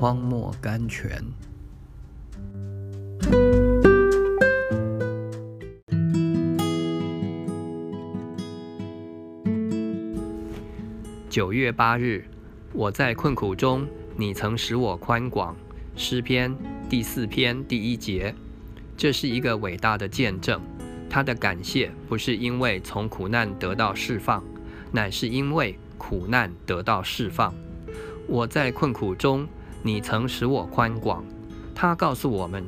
荒漠甘泉。九月八日，我在困苦中，你曾使我宽广。诗篇第四篇第一节，这是一个伟大的见证。他的感谢不是因为从苦难得到释放，乃是因为苦难得到释放。我在困苦中，你曾使我宽广。他告诉我们，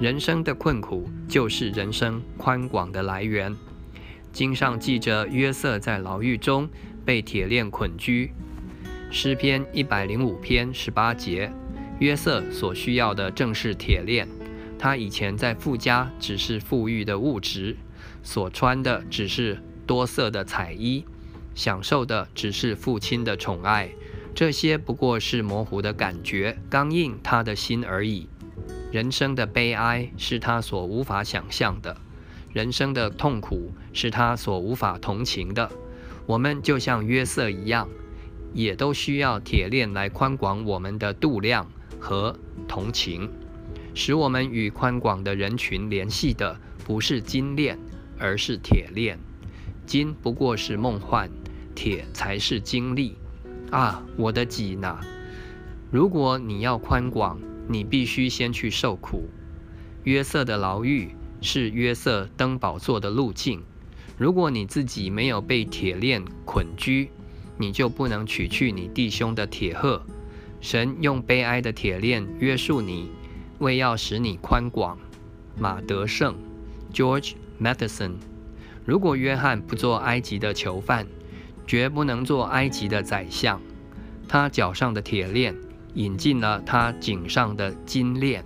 人生的困苦就是人生宽广的来源。经上记着约瑟在牢狱中。被铁链捆拘，诗篇一百零五篇十八节，约瑟所需要的正是铁链。他以前在富家只是富裕的物质，所穿的只是多色的彩衣，享受的只是父亲的宠爱。这些不过是模糊的感觉，刚硬他的心而已。人生的悲哀是他所无法想象的，人生的痛苦是他所无法同情的。我们就像约瑟一样，也都需要铁链来宽广我们的度量和同情，使我们与宽广的人群联系的不是金链，而是铁链。金不过是梦幻，铁才是经历。啊，我的己呐！如果你要宽广，你必须先去受苦。约瑟的牢狱是约瑟登宝座的路径。如果你自己没有被铁链捆拘，你就不能取去你弟兄的铁鹤。神用悲哀的铁链约束你，为要使你宽广。马德胜 （George Matheson）。如果约翰不做埃及的囚犯，绝不能做埃及的宰相。他脚上的铁链引进了他颈上的金链。